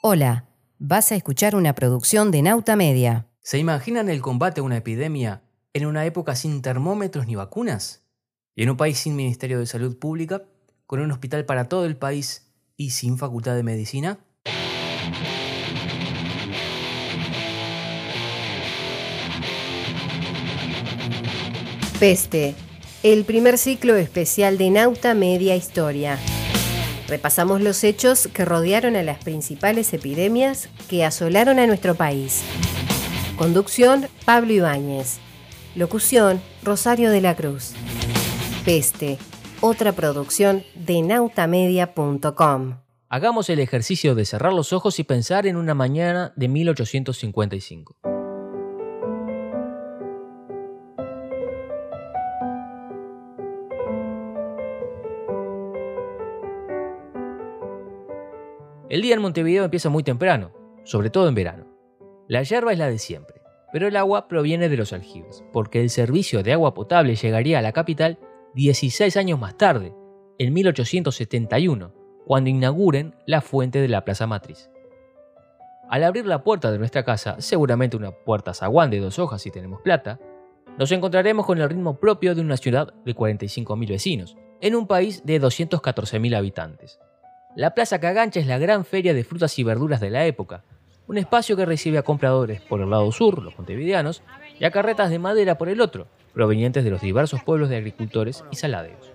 Hola, vas a escuchar una producción de Nauta Media. ¿Se imaginan el combate a una epidemia en una época sin termómetros ni vacunas? ¿Y en un país sin Ministerio de Salud Pública, con un hospital para todo el país y sin facultad de medicina? Peste, el primer ciclo especial de Nauta Media Historia. Repasamos los hechos que rodearon a las principales epidemias que asolaron a nuestro país. Conducción, Pablo Ibáñez. Locución, Rosario de la Cruz. Peste, otra producción de nautamedia.com. Hagamos el ejercicio de cerrar los ojos y pensar en una mañana de 1855. El día en Montevideo empieza muy temprano, sobre todo en verano. La hierba es la de siempre, pero el agua proviene de los aljibes, porque el servicio de agua potable llegaría a la capital 16 años más tarde, en 1871, cuando inauguren la fuente de la Plaza Matriz. Al abrir la puerta de nuestra casa, seguramente una puerta zaguán de dos hojas si tenemos plata, nos encontraremos con el ritmo propio de una ciudad de 45.000 vecinos, en un país de 214.000 habitantes. La Plaza Cagancha es la gran feria de frutas y verduras de la época, un espacio que recibe a compradores por el lado sur, los montevideanos, y a carretas de madera por el otro, provenientes de los diversos pueblos de agricultores y saladeros.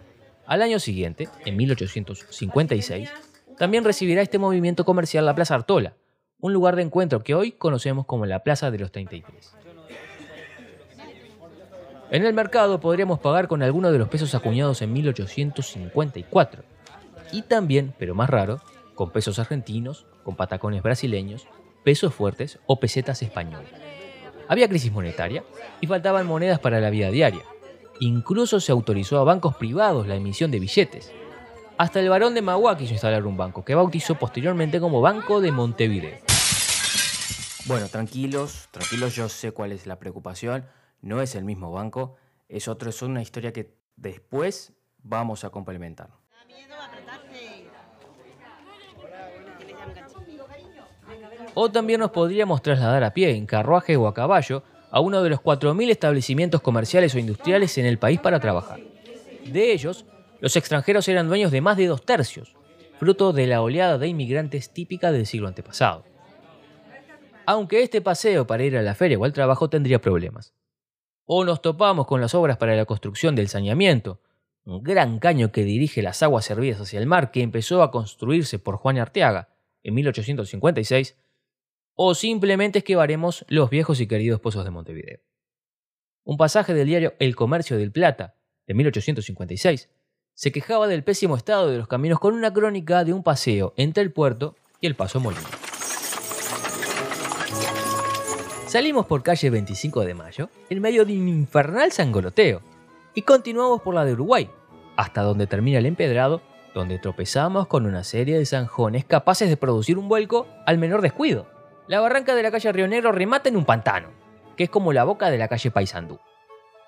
Al año siguiente, en 1856, también recibirá este movimiento comercial la Plaza Artola, un lugar de encuentro que hoy conocemos como la Plaza de los 33. En el mercado podríamos pagar con alguno de los pesos acuñados en 1854, y también, pero más raro, con pesos argentinos, con patacones brasileños, pesos fuertes o pesetas españolas. Había crisis monetaria y faltaban monedas para la vida diaria. Incluso se autorizó a bancos privados la emisión de billetes. Hasta el barón de Magua quiso instalar un banco, que bautizó posteriormente como Banco de Montevideo. Bueno, tranquilos, tranquilos, yo sé cuál es la preocupación. No es el mismo banco, es otro, es una historia que después vamos a complementar. O también nos podríamos trasladar a pie, en carruaje o a caballo, a uno de los 4.000 establecimientos comerciales o industriales en el país para trabajar. De ellos, los extranjeros eran dueños de más de dos tercios, fruto de la oleada de inmigrantes típica del siglo antepasado. Aunque este paseo para ir a la feria o al trabajo tendría problemas. O nos topamos con las obras para la construcción del saneamiento, un gran caño que dirige las aguas servidas hacia el mar que empezó a construirse por Juan Arteaga en 1856, o simplemente esquivaremos los viejos y queridos pozos de Montevideo. Un pasaje del diario El Comercio del Plata, de 1856, se quejaba del pésimo estado de los caminos con una crónica de un paseo entre el puerto y el Paso Molino. Salimos por calle 25 de Mayo, en medio de un infernal sangoloteo, y continuamos por la de Uruguay, hasta donde termina el empedrado, donde tropezamos con una serie de zanjones capaces de producir un vuelco al menor descuido. La barranca de la calle Río Negro remata en un pantano, que es como la boca de la calle Paysandú.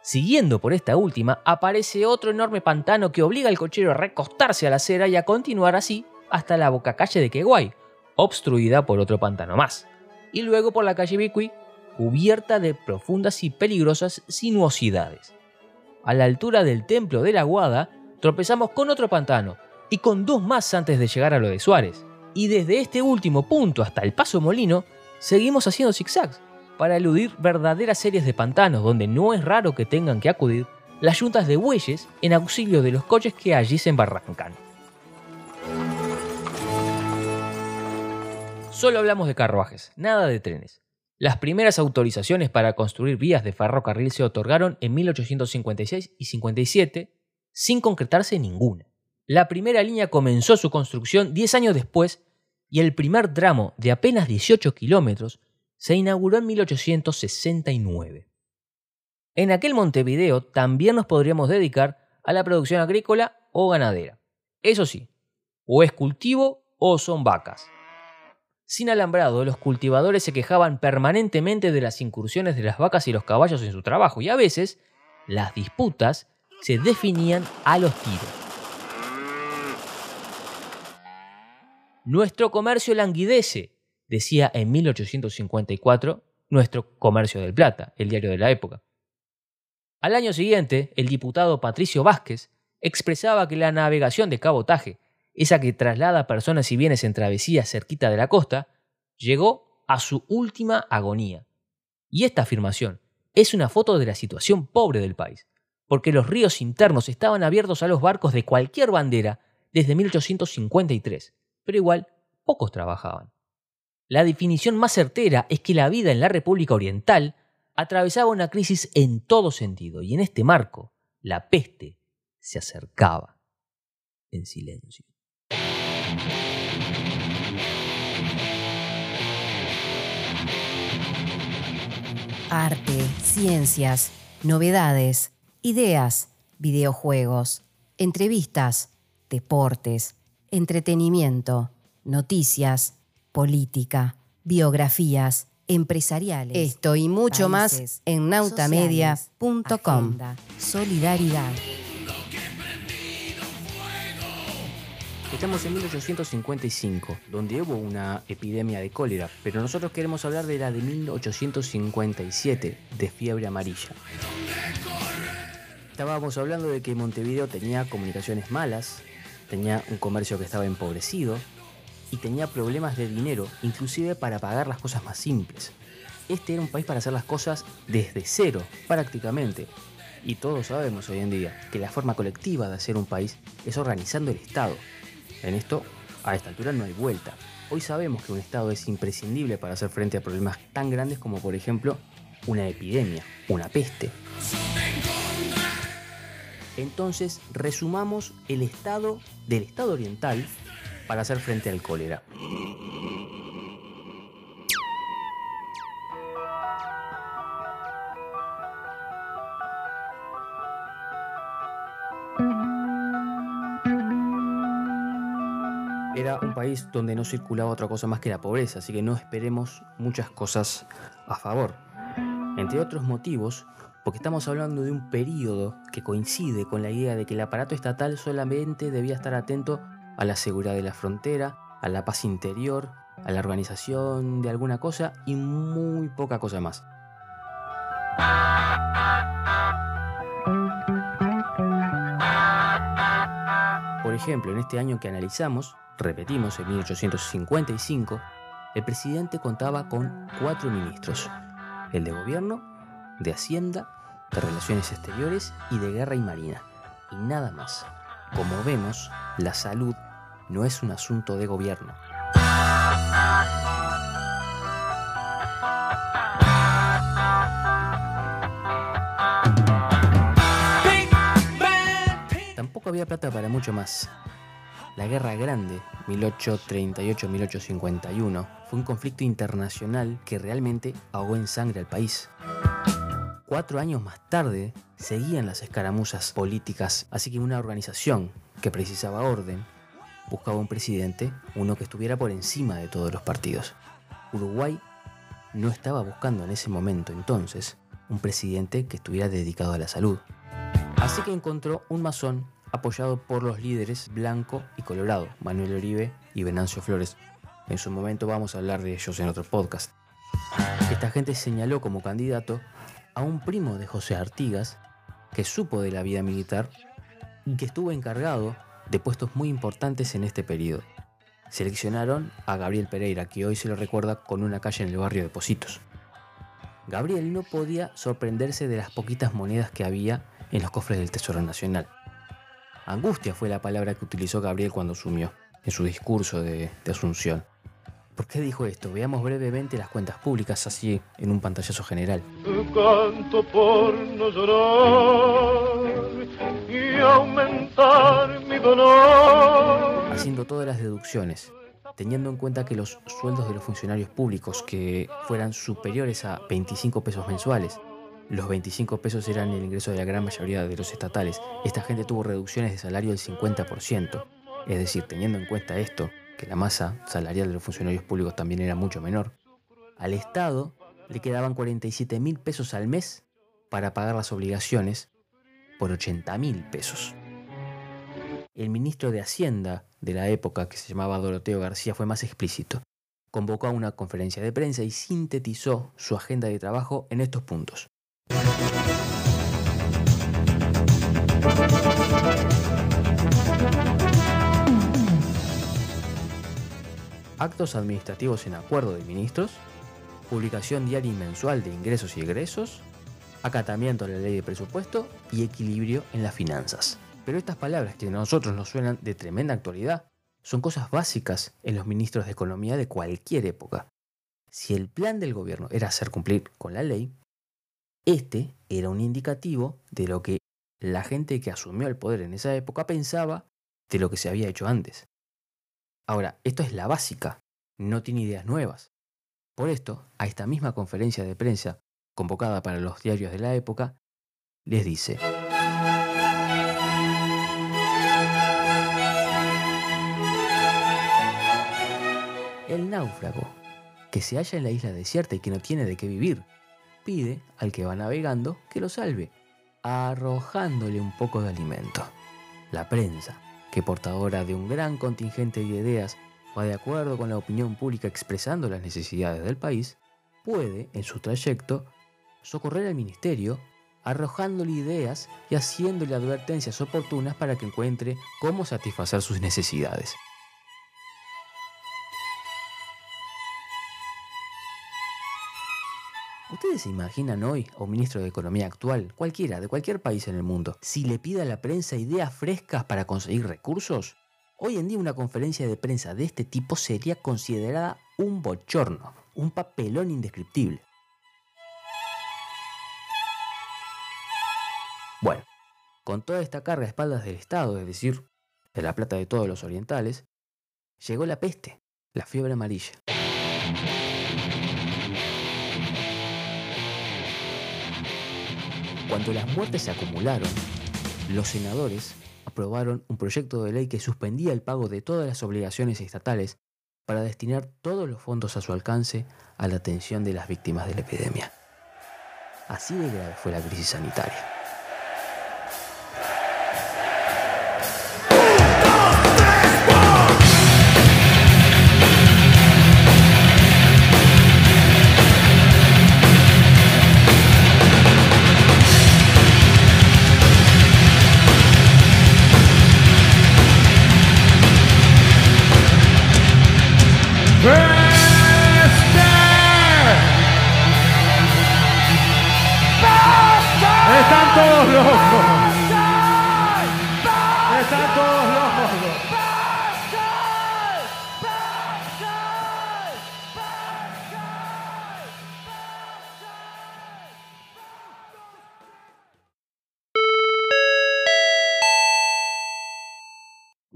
Siguiendo por esta última, aparece otro enorme pantano que obliga al cochero a recostarse a la acera y a continuar así hasta la boca calle de Queguay, obstruida por otro pantano más, y luego por la calle Bicuí, cubierta de profundas y peligrosas sinuosidades. A la altura del templo de la Guada, tropezamos con otro pantano y con dos más antes de llegar a lo de Suárez y desde este último punto hasta el Paso Molino, seguimos haciendo zigzags para eludir verdaderas series de pantanos donde no es raro que tengan que acudir las yuntas de bueyes en auxilio de los coches que allí se embarrancan. Solo hablamos de carruajes, nada de trenes. Las primeras autorizaciones para construir vías de ferrocarril se otorgaron en 1856 y 57, sin concretarse ninguna. La primera línea comenzó su construcción 10 años después y el primer tramo de apenas 18 kilómetros se inauguró en 1869. En aquel Montevideo también nos podríamos dedicar a la producción agrícola o ganadera. Eso sí, o es cultivo o son vacas. Sin alambrado, los cultivadores se quejaban permanentemente de las incursiones de las vacas y los caballos en su trabajo y a veces las disputas se definían a los tiros. Nuestro comercio languidece decía en 1854 nuestro Comercio del Plata, el diario de la época. Al año siguiente, el diputado Patricio Vázquez expresaba que la navegación de cabotaje, esa que traslada personas y bienes en travesías cerquita de la costa, llegó a su última agonía. Y esta afirmación es una foto de la situación pobre del país, porque los ríos internos estaban abiertos a los barcos de cualquier bandera desde 1853, pero igual pocos trabajaban. La definición más certera es que la vida en la República Oriental atravesaba una crisis en todo sentido, y en este marco, la peste se acercaba en silencio. Arte, ciencias, novedades, ideas, videojuegos, entrevistas, deportes, entretenimiento, noticias, política, biografías, empresariales. Esto y mucho más en nautamedia.com. Solidaridad. Estamos en 1855, donde hubo una epidemia de cólera, pero nosotros queremos hablar de la de 1857, de fiebre amarilla. Estábamos hablando de que Montevideo tenía comunicaciones malas, tenía un comercio que estaba empobrecido y tenía problemas de dinero, inclusive para pagar las cosas más simples. Este era un país para hacer las cosas desde cero, prácticamente. Y todos sabemos hoy en día que la forma colectiva de hacer un país es organizando el Estado. En esto, a esta altura no hay vuelta. Hoy sabemos que un Estado es imprescindible para hacer frente a problemas tan grandes como por ejemplo una epidemia, una peste. Entonces, resumamos el estado del Estado oriental para hacer frente al cólera. Era un país donde no circulaba otra cosa más que la pobreza, así que no esperemos muchas cosas a favor. Entre otros motivos, porque estamos hablando de un periodo que coincide con la idea de que el aparato estatal solamente debía estar atento a la seguridad de la frontera, a la paz interior, a la organización de alguna cosa y muy poca cosa más. Por ejemplo, en este año que analizamos, repetimos, en 1855, el presidente contaba con cuatro ministros, el de gobierno, de hacienda, de relaciones exteriores y de guerra y marina, y nada más. Como vemos, la salud no es un asunto de gobierno. Tampoco había plata para mucho más. La Guerra Grande, 1838-1851, fue un conflicto internacional que realmente ahogó en sangre al país. Cuatro años más tarde, seguían las escaramuzas políticas, así que una organización que precisaba orden buscaba un presidente, uno que estuviera por encima de todos los partidos. Uruguay no estaba buscando en ese momento entonces un presidente que estuviera dedicado a la salud. Así que encontró un masón apoyado por los líderes Blanco y Colorado, Manuel Oribe y Venancio Flores. En su momento vamos a hablar de ellos en otro podcast. Esta gente señaló como candidato a un primo de José Artigas que supo de la vida militar y que estuvo encargado de puestos muy importantes en este periodo. Seleccionaron a Gabriel Pereira, que hoy se lo recuerda con una calle en el barrio de Positos. Gabriel no podía sorprenderse de las poquitas monedas que había en los cofres del Tesoro Nacional. Angustia fue la palabra que utilizó Gabriel cuando asumió, en su discurso de, Asunción. ¿Por qué dijo esto? Veamos brevemente las cuentas públicas así en un pantallazo general. Canto por no llorar y aumentar mi dolor. Haciendo todas las deducciones, teniendo en cuenta que los sueldos de los funcionarios públicos que fueran superiores a 25 pesos mensuales, los 25 pesos eran el ingreso de la gran mayoría de los estatales, esta gente tuvo reducciones de salario del 50%. Es decir, teniendo en cuenta esto, que la masa salarial de los funcionarios públicos también era mucho menor, al Estado le quedaban 47 mil pesos al mes para pagar las obligaciones por 80 mil pesos. El ministro de Hacienda de la época, que se llamaba Doroteo García, fue más explícito. convocó a una conferencia de prensa y sintetizó su agenda de trabajo en estos puntos. Actos administrativos en acuerdo de ministros, publicación diaria y mensual de ingresos y egresos, acatamiento de la ley de presupuesto y equilibrio en las finanzas. Pero estas palabras que a nosotros nos suenan de tremenda actualidad son cosas básicas en los ministros de Economía de cualquier época. Si el plan del gobierno era hacer cumplir con la ley, este era un indicativo de lo que la gente que asumió el poder en esa época pensaba de lo que se había hecho antes. Ahora, esto es la básica, no tiene ideas nuevas. Por esto, a esta misma conferencia de prensa, convocada para los diarios de la época, les dice, El náufrago, que se halla en la isla desierta y que no tiene de qué vivir, pide al que va navegando que lo salve, arrojándole un poco de alimento. La prensa, que portadora de un gran contingente de ideas va de acuerdo con la opinión pública expresando las necesidades del país, puede, en su trayecto, socorrer al ministerio arrojándole ideas y haciéndole advertencias oportunas para que encuentre cómo satisfacer sus necesidades. ¿Ustedes se imaginan hoy a un ministro de Economía actual, cualquiera, de cualquier país en el mundo, si le pide a la prensa ideas frescas para conseguir recursos? Hoy en día una conferencia de prensa de este tipo sería considerada un bochorno, un papelón indescriptible. Bueno, con toda esta carga a espaldas del Estado, es decir, de la plata de todos los orientales, llegó la peste, la fiebre amarilla. Cuando las muertes se acumularon, los senadores aprobaron un proyecto de ley que suspendía el pago de todas las obligaciones estatales para destinar todos los fondos a su alcance a la atención de las víctimas de la epidemia. Así de grave fue la crisis sanitaria.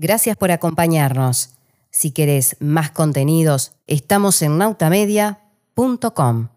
Gracias por acompañarnos. Si querés más contenidos, estamos en nautamedia.com.